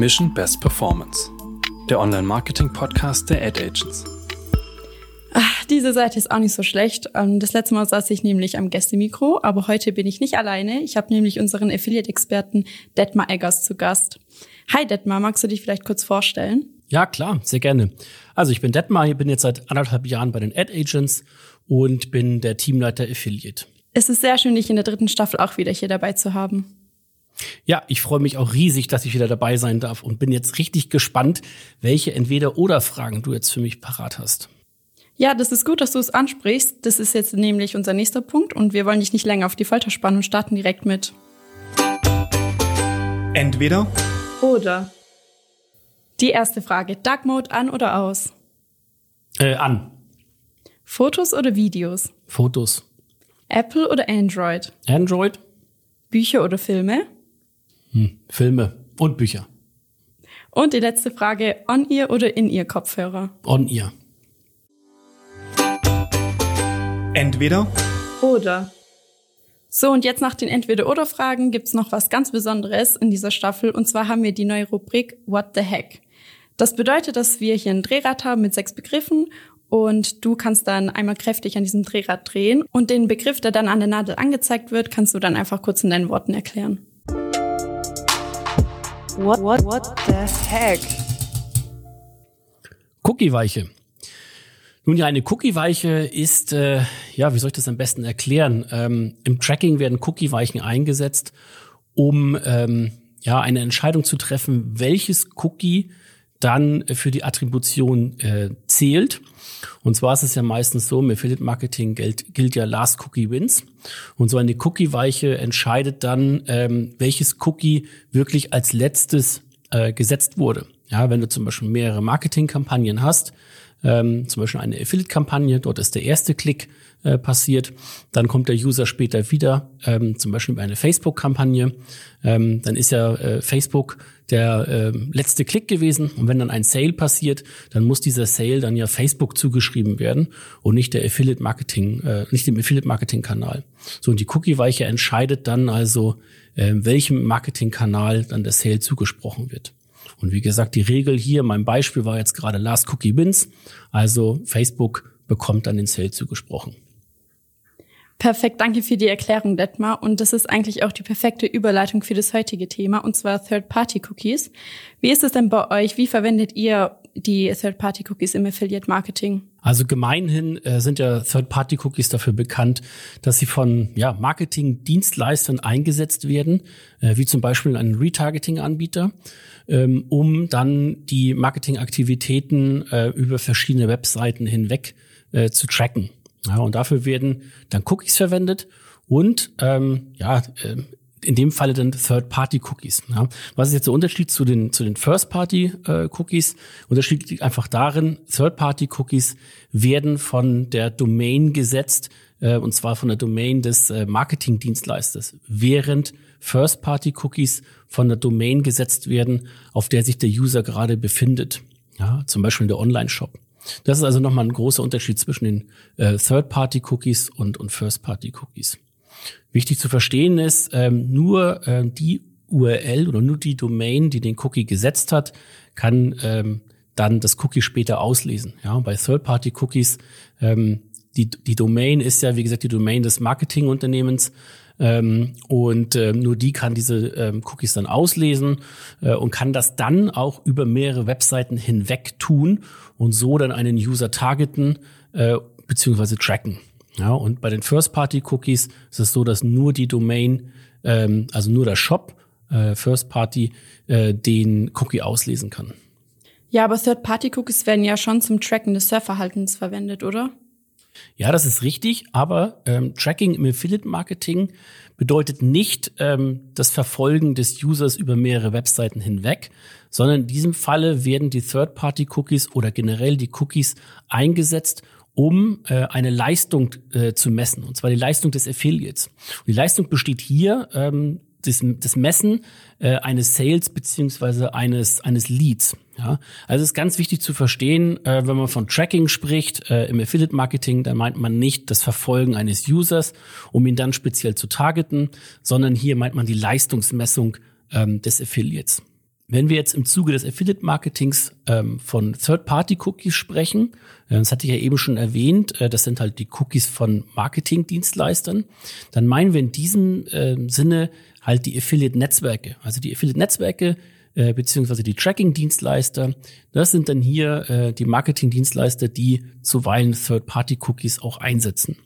Mission Best Performance, der Online-Marketing-Podcast der Ad Agents. Ach, diese Seite ist auch nicht so schlecht. Ähm, das letzte Mal saß ich nämlich am Gästemikro, aber heute bin ich nicht alleine. Ich habe nämlich unseren Affiliate-Experten Detmar Eggers zu Gast. Hi Detmar, magst du dich vielleicht kurz vorstellen? Ja, klar, sehr gerne. Also ich bin Detmar, ich bin jetzt seit anderthalb Jahren bei den Ad Agents und bin der Teamleiter Affiliate. Es ist sehr schön, dich in der dritten Staffel auch wieder hier dabei zu haben. Ja, ich freue mich auch riesig, dass ich wieder dabei sein darf und bin jetzt richtig gespannt, welche Entweder-Oder-Fragen du jetzt für mich parat hast. Ja, das ist gut, dass du es ansprichst. Das ist jetzt nämlich unser nächster Punkt und wir wollen dich nicht länger auf die Folter spannen und starten direkt mit. Entweder oder. Die erste Frage. Dark Mode an oder aus? Äh, an. Fotos oder Videos? Fotos. Apple oder Android? Android. Bücher oder Filme? Hm, Filme und Bücher. Und die letzte Frage, On-Ear oder In-Ear-Kopfhörer? On-Ear. Entweder oder. So, und jetzt nach den Entweder-Oder-Fragen gibt's noch was ganz Besonderes in dieser Staffel. Und zwar haben wir die neue Rubrik What the Heck. Das bedeutet, dass wir hier ein Drehrad haben mit sechs Begriffen und du kannst dann einmal kräftig an diesem Drehrad drehen und den Begriff, der dann an der Nadel angezeigt wird, kannst du dann einfach kurz in deinen Worten erklären. What, what, what the heck? Cookie-Weiche. Nun ja, eine Cookie-Weiche ist, äh, ja, wie soll ich das am besten erklären? Ähm, Im Tracking werden Cookie-Weichen eingesetzt, um ähm, ja eine Entscheidung zu treffen, welches Cookie dann für die Attribution äh, zählt. Und zwar ist es ja meistens so, im Affiliate Marketing gilt, gilt ja Last Cookie Wins. Und so eine Cookie-Weiche entscheidet dann, ähm, welches Cookie wirklich als letztes äh, gesetzt wurde. Ja, wenn du zum Beispiel mehrere Marketingkampagnen hast, ähm, zum Beispiel eine Affiliate-Kampagne, dort ist der erste Klick äh, passiert, dann kommt der User später wieder, ähm, zum Beispiel bei einer Facebook-Kampagne, ähm, dann ist ja äh, Facebook der äh, letzte Klick gewesen und wenn dann ein Sale passiert, dann muss dieser Sale dann ja Facebook zugeschrieben werden und nicht der Affiliate Marketing, äh, nicht dem Affiliate Marketing Kanal. So und die Cookie Weiche entscheidet dann also, äh, welchem Marketing Kanal dann der Sale zugesprochen wird. Und wie gesagt, die Regel hier, mein Beispiel war jetzt gerade Last Cookie Wins, also Facebook bekommt dann den Sale zugesprochen. Perfekt, danke für die Erklärung, Detmar. Und das ist eigentlich auch die perfekte Überleitung für das heutige Thema, und zwar Third-Party-Cookies. Wie ist es denn bei euch? Wie verwendet ihr die Third-Party-Cookies im Affiliate-Marketing? Also gemeinhin äh, sind ja Third-Party-Cookies dafür bekannt, dass sie von ja, Marketing-Dienstleistern eingesetzt werden, äh, wie zum Beispiel einen Retargeting-Anbieter, ähm, um dann die Marketingaktivitäten äh, über verschiedene Webseiten hinweg äh, zu tracken. Ja, und dafür werden dann Cookies verwendet und ähm, ja, äh, in dem Falle dann Third-Party-Cookies. Ja. Was ist jetzt der Unterschied zu den, zu den First-Party-Cookies? Unterschied liegt einfach darin, Third-Party-Cookies werden von der Domain gesetzt, äh, und zwar von der Domain des äh, Marketing-Dienstleisters, während First-Party-Cookies von der Domain gesetzt werden, auf der sich der User gerade befindet. Ja, zum Beispiel in der Online-Shop. Das ist also nochmal ein großer Unterschied zwischen den äh, Third-Party-Cookies und, und First-Party-Cookies. Wichtig zu verstehen ist, ähm, nur äh, die URL oder nur die Domain, die den Cookie gesetzt hat, kann ähm, dann das Cookie später auslesen. Ja, bei Third-Party-Cookies, ähm, die, die Domain ist ja, wie gesagt, die Domain des Marketingunternehmens ähm, und äh, nur die kann diese ähm, Cookies dann auslesen äh, und kann das dann auch über mehrere Webseiten hinweg tun und so dann einen User targeten äh, beziehungsweise tracken. Ja, und bei den First-Party-Cookies ist es so, dass nur die Domain, ähm, also nur der Shop äh, First-Party, äh, den Cookie auslesen kann. Ja, aber Third-Party-Cookies werden ja schon zum Tracken des Surfverhaltens verwendet, oder? Ja, das ist richtig, aber ähm, Tracking im Affiliate-Marketing bedeutet nicht ähm, das Verfolgen des Users über mehrere Webseiten hinweg, sondern in diesem Falle werden die Third-Party-Cookies oder generell die Cookies eingesetzt, um äh, eine Leistung äh, zu messen, und zwar die Leistung des Affiliates. Und die Leistung besteht hier ähm, das, das Messen äh, eines Sales beziehungsweise eines eines Leads. Ja, also es ist ganz wichtig zu verstehen, äh, wenn man von Tracking spricht äh, im Affiliate Marketing, dann meint man nicht das Verfolgen eines Users, um ihn dann speziell zu targeten, sondern hier meint man die Leistungsmessung ähm, des Affiliates. Wenn wir jetzt im Zuge des Affiliate-Marketings ähm, von Third-Party-Cookies sprechen, äh, das hatte ich ja eben schon erwähnt, äh, das sind halt die Cookies von Marketing-Dienstleistern, dann meinen wir in diesem äh, Sinne halt die Affiliate-Netzwerke. Also die Affiliate-Netzwerke äh, beziehungsweise die Tracking-Dienstleister, das sind dann hier äh, die Marketing-Dienstleister, die zuweilen Third-Party-Cookies auch einsetzen.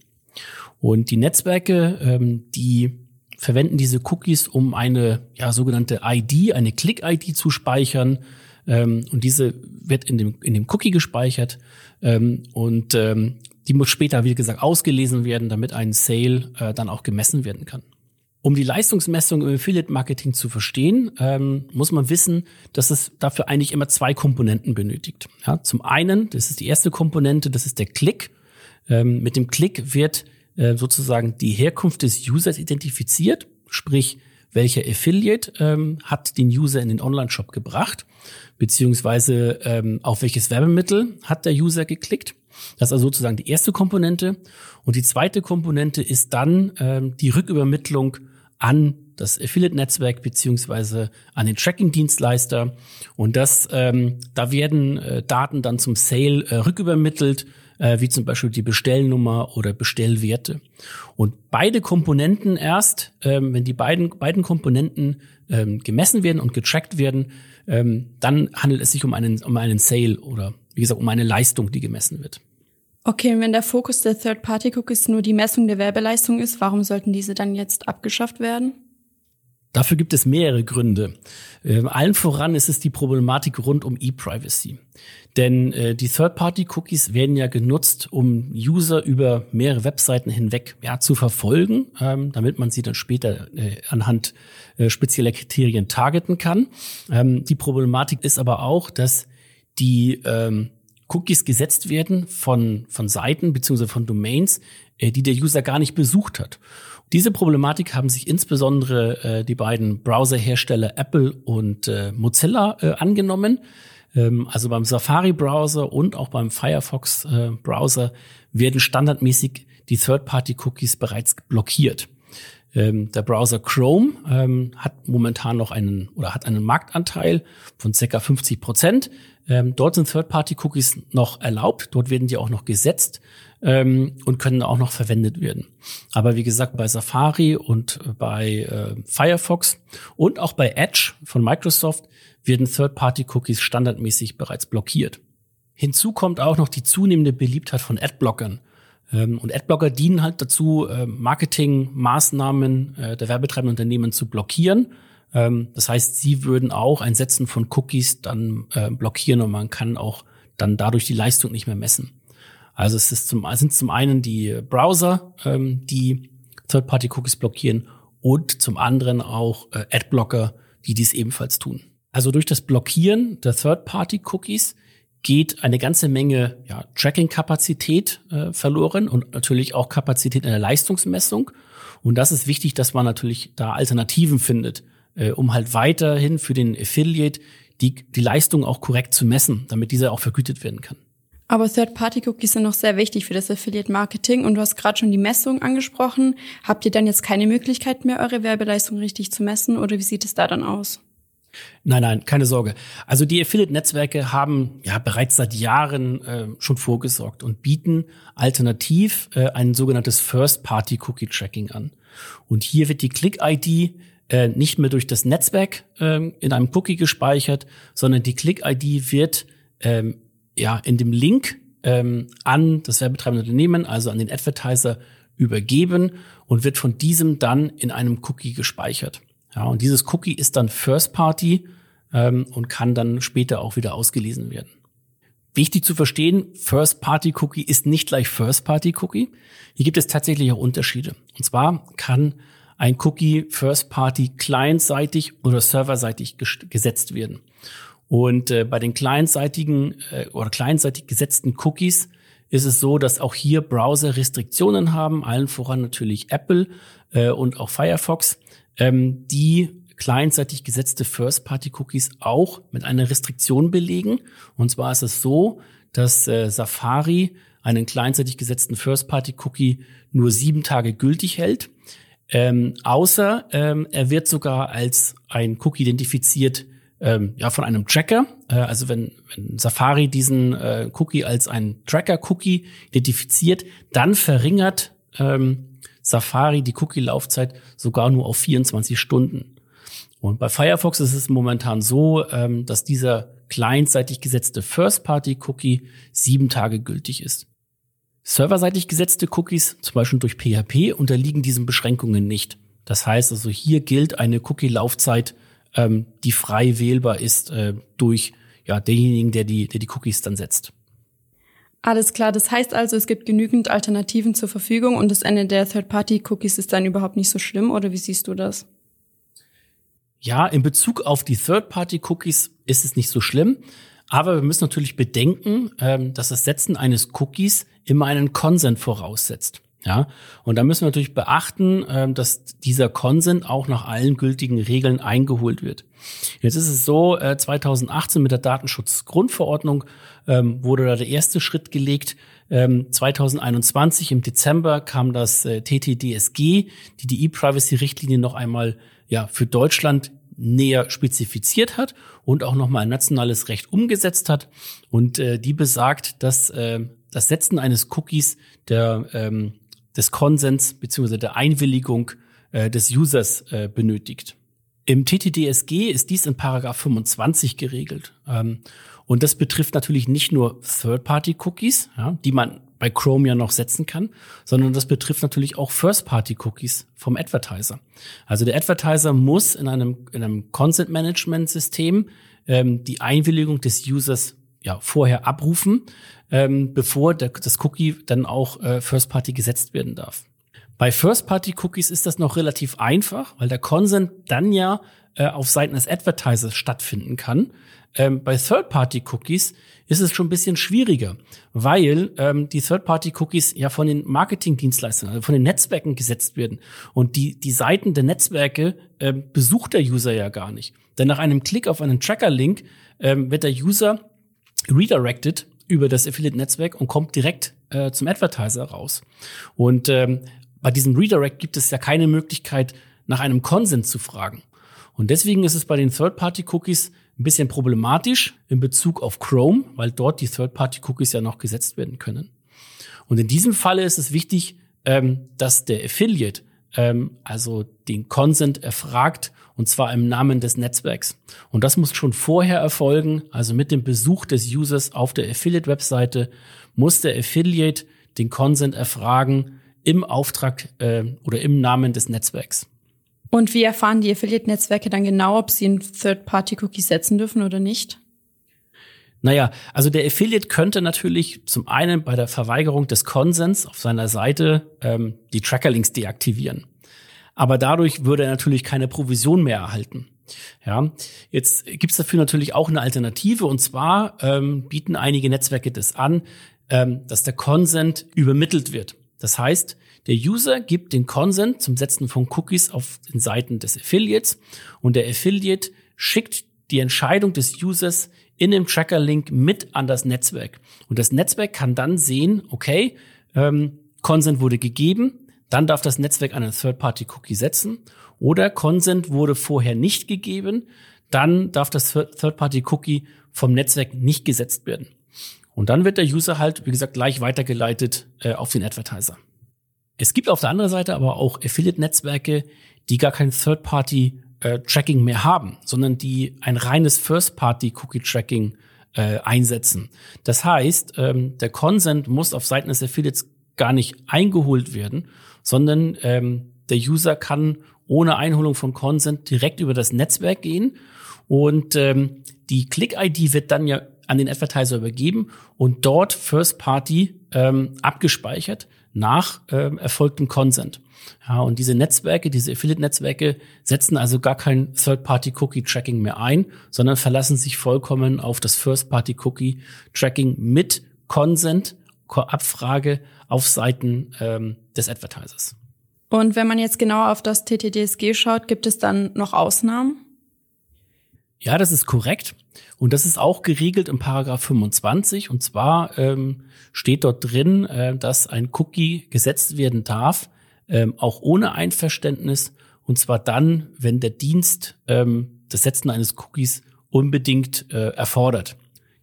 Und die Netzwerke, ähm, die verwenden diese Cookies, um eine ja, sogenannte ID, eine Click-ID zu speichern. Ähm, und diese wird in dem, in dem Cookie gespeichert. Ähm, und ähm, die muss später, wie gesagt, ausgelesen werden, damit ein Sale äh, dann auch gemessen werden kann. Um die Leistungsmessung im Affiliate-Marketing zu verstehen, ähm, muss man wissen, dass es dafür eigentlich immer zwei Komponenten benötigt. Ja, zum einen, das ist die erste Komponente, das ist der Klick. Ähm, mit dem Klick wird äh, sozusagen die Herkunft des Users identifiziert, sprich welcher Affiliate ähm, hat den User in den Online-Shop gebracht, beziehungsweise ähm, auf welches Werbemittel hat der User geklickt. Das ist also sozusagen die erste Komponente. Und die zweite Komponente ist dann ähm, die Rückübermittlung an das Affiliate-Netzwerk beziehungsweise an den Tracking-Dienstleister. Und das, ähm, da werden äh, Daten dann zum Sale äh, rückübermittelt äh, wie zum Beispiel die Bestellnummer oder Bestellwerte. Und beide Komponenten erst, ähm, wenn die beiden, beiden Komponenten ähm, gemessen werden und getrackt werden, ähm, dann handelt es sich um einen, um einen Sale oder wie gesagt um eine Leistung, die gemessen wird. Okay, wenn der Fokus der Third-Party-Cookies nur die Messung der Werbeleistung ist, warum sollten diese dann jetzt abgeschafft werden? Dafür gibt es mehrere Gründe. Ähm, allen voran ist es die Problematik rund um E-Privacy. Denn äh, die Third-Party-Cookies werden ja genutzt, um User über mehrere Webseiten hinweg ja, zu verfolgen, ähm, damit man sie dann später äh, anhand äh, spezieller Kriterien targeten kann. Ähm, die Problematik ist aber auch, dass die ähm, Cookies gesetzt werden von, von Seiten beziehungsweise von Domains, äh, die der User gar nicht besucht hat. Diese Problematik haben sich insbesondere äh, die beiden Browserhersteller Apple und äh, Mozilla äh, angenommen. Ähm, also beim Safari-Browser und auch beim Firefox-Browser werden standardmäßig die Third-Party-Cookies bereits blockiert. Ähm, der Browser Chrome ähm, hat momentan noch einen oder hat einen Marktanteil von ca. 50 Prozent. Ähm, dort sind Third-Party-Cookies noch erlaubt, dort werden die auch noch gesetzt ähm, und können auch noch verwendet werden. Aber wie gesagt, bei Safari und bei äh, Firefox und auch bei Edge von Microsoft werden Third-Party-Cookies standardmäßig bereits blockiert. Hinzu kommt auch noch die zunehmende Beliebtheit von Adblockern. Ähm, und Adblocker dienen halt dazu, äh, Marketingmaßnahmen äh, der werbetreibenden Unternehmen zu blockieren. Ähm, das heißt, sie würden auch ein Setzen von Cookies dann äh, blockieren und man kann auch dann dadurch die Leistung nicht mehr messen. Also es ist zum, sind zum einen die Browser, ähm, die Third-Party-Cookies blockieren und zum anderen auch Adblocker, die dies ebenfalls tun. Also durch das Blockieren der Third-Party-Cookies geht eine ganze Menge ja, Tracking-Kapazität äh, verloren und natürlich auch Kapazität in der Leistungsmessung. Und das ist wichtig, dass man natürlich da Alternativen findet, äh, um halt weiterhin für den Affiliate die, die Leistung auch korrekt zu messen, damit dieser auch vergütet werden kann. Aber Third-Party-Cookies sind noch sehr wichtig für das Affiliate-Marketing und du hast gerade schon die Messung angesprochen. Habt ihr dann jetzt keine Möglichkeit mehr, eure Werbeleistung richtig zu messen oder wie sieht es da dann aus? Nein, nein, keine Sorge. Also die Affiliate-Netzwerke haben ja bereits seit Jahren äh, schon vorgesorgt und bieten alternativ äh, ein sogenanntes First-Party-Cookie-Tracking an. Und hier wird die Click-ID äh, nicht mehr durch das Netzwerk äh, in einem Cookie gespeichert, sondern die Click-ID wird ähm, ja in dem Link ähm, an das werbetreibende Unternehmen, also an den Advertiser, übergeben und wird von diesem dann in einem Cookie gespeichert. Ja, und dieses Cookie ist dann First Party ähm, und kann dann später auch wieder ausgelesen werden. Wichtig zu verstehen, First Party Cookie ist nicht gleich First Party Cookie. Hier gibt es tatsächlich auch Unterschiede. Und zwar kann ein Cookie First Party clientseitig oder serverseitig gesetzt werden. Und äh, bei den clientseitigen äh, oder clientseitig gesetzten Cookies ist es so, dass auch hier Browser Restriktionen haben, allen voran natürlich Apple äh, und auch Firefox ähm, die clientseitig gesetzte First-Party-Cookies auch mit einer Restriktion belegen. Und zwar ist es so, dass äh, Safari einen clientseitig gesetzten First-Party-Cookie nur sieben Tage gültig hält. Ähm, außer ähm, er wird sogar als ein Cookie identifiziert, ähm, ja von einem Tracker. Äh, also wenn, wenn Safari diesen äh, Cookie als ein Tracker-Cookie identifiziert, dann verringert ähm, Safari die Cookie-Laufzeit sogar nur auf 24 Stunden. Und bei Firefox ist es momentan so, ähm, dass dieser clientseitig gesetzte First-Party-Cookie sieben Tage gültig ist. Serverseitig gesetzte Cookies, zum Beispiel durch PHP, unterliegen diesen Beschränkungen nicht. Das heißt also, hier gilt eine Cookie-Laufzeit, ähm, die frei wählbar ist äh, durch ja, denjenigen, der die, der die Cookies dann setzt. Alles klar, das heißt also, es gibt genügend Alternativen zur Verfügung und das Ende der Third-Party-Cookies ist dann überhaupt nicht so schlimm, oder wie siehst du das? Ja, in Bezug auf die Third-Party-Cookies ist es nicht so schlimm, aber wir müssen natürlich bedenken, ähm, dass das Setzen eines Cookies immer einen Consent voraussetzt. Ja, und da müssen wir natürlich beachten, ähm, dass dieser Consent auch nach allen gültigen Regeln eingeholt wird. Jetzt ist es so, 2018 äh, mit der Datenschutzgrundverordnung ähm, wurde da der erste Schritt gelegt. 2021 ähm, im Dezember kam das äh, TTDSG, die die E-Privacy-Richtlinie noch einmal ja für Deutschland näher spezifiziert hat und auch nochmal ein nationales Recht umgesetzt hat. Und äh, die besagt, dass das Setzen eines Cookies der ähm, des Konsens bzw. der Einwilligung äh, des Users äh, benötigt. Im TTDSG ist dies in Paragraph 25 geregelt. Ähm, und das betrifft natürlich nicht nur Third-Party-Cookies, ja, die man bei Chrome ja noch setzen kann, sondern das betrifft natürlich auch First-Party-Cookies vom Advertiser. Also der Advertiser muss in einem, in einem Consent-Management-System ähm, die Einwilligung des Users ja, vorher abrufen, ähm, bevor der, das Cookie dann auch äh, First Party gesetzt werden darf. Bei First Party Cookies ist das noch relativ einfach, weil der Consent dann ja äh, auf Seiten des Advertisers stattfinden kann. Ähm, bei Third Party Cookies ist es schon ein bisschen schwieriger, weil ähm, die Third Party Cookies ja von den Marketingdienstleistern, also von den Netzwerken gesetzt werden und die die Seiten der Netzwerke äh, besucht der User ja gar nicht. Denn nach einem Klick auf einen Tracker Link ähm, wird der User redirected über das Affiliate-Netzwerk und kommt direkt äh, zum Advertiser raus. Und ähm, bei diesem Redirect gibt es ja keine Möglichkeit, nach einem Consent zu fragen. Und deswegen ist es bei den Third-Party-Cookies ein bisschen problematisch in Bezug auf Chrome, weil dort die Third-Party-Cookies ja noch gesetzt werden können. Und in diesem Falle ist es wichtig, ähm, dass der Affiliate ähm, also den Consent erfragt und zwar im Namen des Netzwerks. Und das muss schon vorher erfolgen, also mit dem Besuch des Users auf der Affiliate-Webseite muss der Affiliate den Consent erfragen im Auftrag äh, oder im Namen des Netzwerks. Und wie erfahren die Affiliate-Netzwerke dann genau, ob sie einen Third-Party-Cookie setzen dürfen oder nicht? Naja, also der Affiliate könnte natürlich zum einen bei der Verweigerung des Konsens auf seiner Seite ähm, die Trackerlinks deaktivieren. Aber dadurch würde er natürlich keine Provision mehr erhalten. Ja, jetzt gibt's dafür natürlich auch eine Alternative und zwar ähm, bieten einige Netzwerke das an, ähm, dass der Consent übermittelt wird. Das heißt, der User gibt den Consent zum Setzen von Cookies auf den Seiten des Affiliates und der Affiliate schickt die Entscheidung des Users in dem Tracker-Link mit an das Netzwerk. Und das Netzwerk kann dann sehen, okay, ähm, Consent wurde gegeben, dann darf das Netzwerk einen Third-Party-Cookie setzen. Oder Consent wurde vorher nicht gegeben, dann darf das Third-Party-Cookie vom Netzwerk nicht gesetzt werden. Und dann wird der User halt, wie gesagt, gleich weitergeleitet äh, auf den Advertiser. Es gibt auf der anderen Seite aber auch Affiliate-Netzwerke, die gar kein Third-Party äh, Tracking mehr haben, sondern die ein reines First-Party-Cookie-Tracking äh, einsetzen. Das heißt, ähm, der Consent muss auf Seiten des Affiliates gar nicht eingeholt werden, sondern ähm, der User kann ohne Einholung von Consent direkt über das Netzwerk gehen und ähm, die Click-ID wird dann ja an den Advertiser übergeben und dort First Party ähm, abgespeichert nach ähm, erfolgtem Consent. Ja, und diese Netzwerke, diese Affiliate-Netzwerke setzen also gar kein Third-Party-Cookie-Tracking mehr ein, sondern verlassen sich vollkommen auf das First-Party-Cookie-Tracking mit Consent, Abfrage auf Seiten ähm, des Advertisers. Und wenn man jetzt genauer auf das TTDSG schaut, gibt es dann noch Ausnahmen? Ja, das ist korrekt. Und das ist auch geregelt im Paragraph 25. Und zwar ähm, steht dort drin, äh, dass ein Cookie gesetzt werden darf, ähm, auch ohne Einverständnis. Und zwar dann, wenn der Dienst ähm, das Setzen eines Cookies unbedingt äh, erfordert.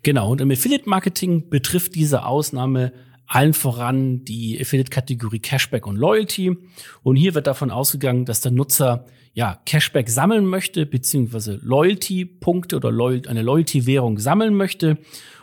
Genau, und im Affiliate-Marketing betrifft diese Ausnahme allen voran die Affiliate-Kategorie Cashback und Loyalty. Und hier wird davon ausgegangen, dass der Nutzer ja Cashback sammeln möchte, beziehungsweise Loyalty-Punkte oder Loy eine Loyalty-Währung sammeln möchte.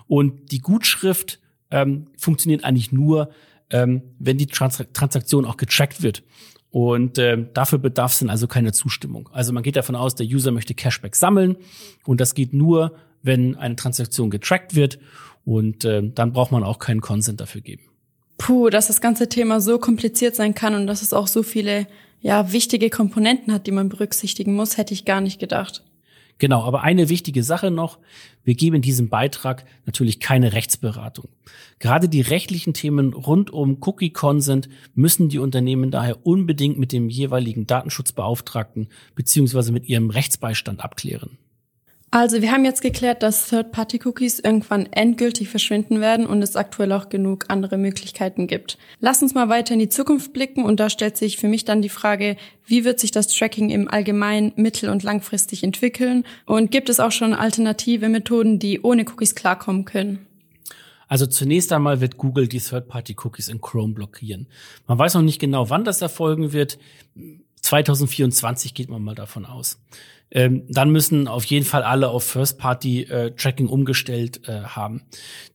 Und die Gutschrift ähm, funktioniert eigentlich nur, ähm, wenn die Trans Transaktion auch getrackt wird. Und äh, dafür bedarf es dann also keine Zustimmung. Also man geht davon aus, der User möchte Cashback sammeln und das geht nur, wenn eine Transaktion getrackt wird und äh, dann braucht man auch keinen Consent dafür geben. Puh, dass das ganze Thema so kompliziert sein kann und dass es auch so viele ja, wichtige Komponenten hat, die man berücksichtigen muss, hätte ich gar nicht gedacht. Genau, aber eine wichtige Sache noch. Wir geben in diesem Beitrag natürlich keine Rechtsberatung. Gerade die rechtlichen Themen rund um Cookie Consent müssen die Unternehmen daher unbedingt mit dem jeweiligen Datenschutzbeauftragten beziehungsweise mit ihrem Rechtsbeistand abklären. Also wir haben jetzt geklärt, dass Third-Party-Cookies irgendwann endgültig verschwinden werden und es aktuell auch genug andere Möglichkeiten gibt. Lass uns mal weiter in die Zukunft blicken und da stellt sich für mich dann die Frage, wie wird sich das Tracking im Allgemeinen mittel- und langfristig entwickeln und gibt es auch schon alternative Methoden, die ohne Cookies klarkommen können? Also zunächst einmal wird Google die Third-Party-Cookies in Chrome blockieren. Man weiß noch nicht genau, wann das erfolgen wird. 2024 geht man mal davon aus ähm, dann müssen auf jeden Fall alle auf First-Party-Tracking äh, umgestellt äh, haben.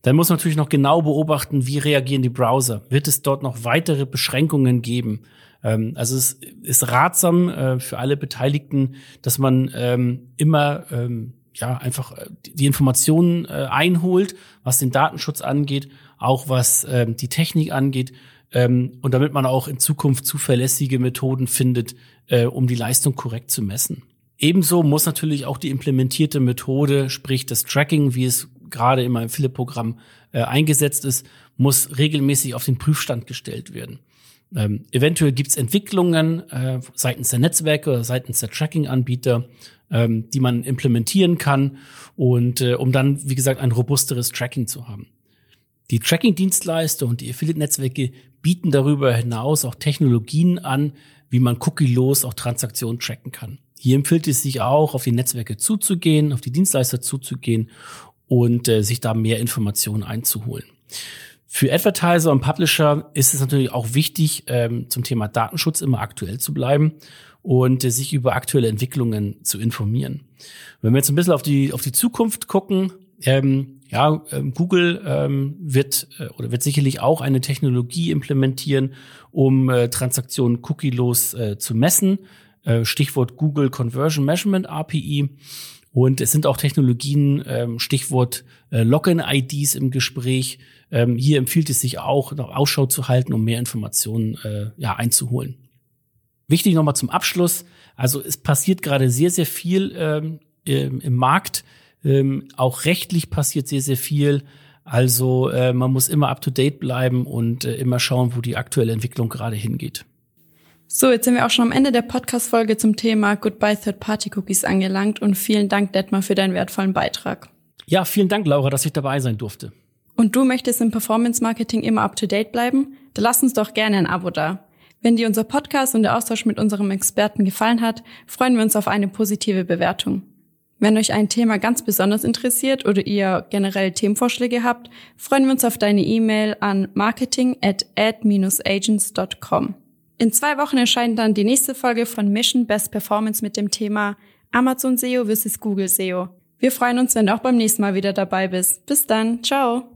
Dann muss man natürlich noch genau beobachten, wie reagieren die Browser. Wird es dort noch weitere Beschränkungen geben? Ähm, also es ist ratsam äh, für alle Beteiligten, dass man ähm, immer ähm, ja einfach äh, die Informationen äh, einholt, was den Datenschutz angeht, auch was ähm, die Technik angeht. Ähm, und damit man auch in Zukunft zuverlässige Methoden findet, äh, um die Leistung korrekt zu messen. Ebenso muss natürlich auch die implementierte Methode, sprich das Tracking, wie es gerade in meinem Philipp-Programm äh, eingesetzt ist, muss regelmäßig auf den Prüfstand gestellt werden. Ähm, eventuell gibt es Entwicklungen äh, seitens der Netzwerke oder seitens der Tracking-Anbieter, ähm, die man implementieren kann und äh, um dann, wie gesagt, ein robusteres Tracking zu haben. Die Tracking-Dienstleister und die Affiliate-Netzwerke bieten darüber hinaus auch Technologien an, wie man cookie-los auch Transaktionen tracken kann. Hier empfiehlt es sich auch, auf die Netzwerke zuzugehen, auf die Dienstleister zuzugehen und äh, sich da mehr Informationen einzuholen. Für Advertiser und Publisher ist es natürlich auch wichtig, ähm, zum Thema Datenschutz immer aktuell zu bleiben und äh, sich über aktuelle Entwicklungen zu informieren. Wenn wir jetzt ein bisschen auf die, auf die Zukunft gucken, ähm, ja, ähm, Google ähm, wird äh, oder wird sicherlich auch eine Technologie implementieren, um äh, Transaktionen cookielos äh, zu messen. Äh, Stichwort Google Conversion Measurement API. Und es sind auch Technologien, ähm, Stichwort äh, Login-IDs im Gespräch. Ähm, hier empfiehlt es sich auch, noch Ausschau zu halten, um mehr Informationen äh, ja, einzuholen. Wichtig nochmal zum Abschluss. Also es passiert gerade sehr, sehr viel ähm, im Markt. Ähm, auch rechtlich passiert sehr, sehr viel. Also äh, man muss immer up-to-date bleiben und äh, immer schauen, wo die aktuelle Entwicklung gerade hingeht. So, jetzt sind wir auch schon am Ende der Podcast-Folge zum Thema Goodbye Third-Party-Cookies angelangt und vielen Dank, Detmar, für deinen wertvollen Beitrag. Ja, vielen Dank, Laura, dass ich dabei sein durfte. Und du möchtest im Performance-Marketing immer up-to-date bleiben? Dann lass uns doch gerne ein Abo da. Wenn dir unser Podcast und der Austausch mit unserem Experten gefallen hat, freuen wir uns auf eine positive Bewertung. Wenn euch ein Thema ganz besonders interessiert oder ihr generell Themenvorschläge habt, freuen wir uns auf deine E-Mail an marketing at ad-agents.com. In zwei Wochen erscheint dann die nächste Folge von Mission Best Performance mit dem Thema Amazon SEO vs. Google SEO. Wir freuen uns, wenn du auch beim nächsten Mal wieder dabei bist. Bis dann. Ciao.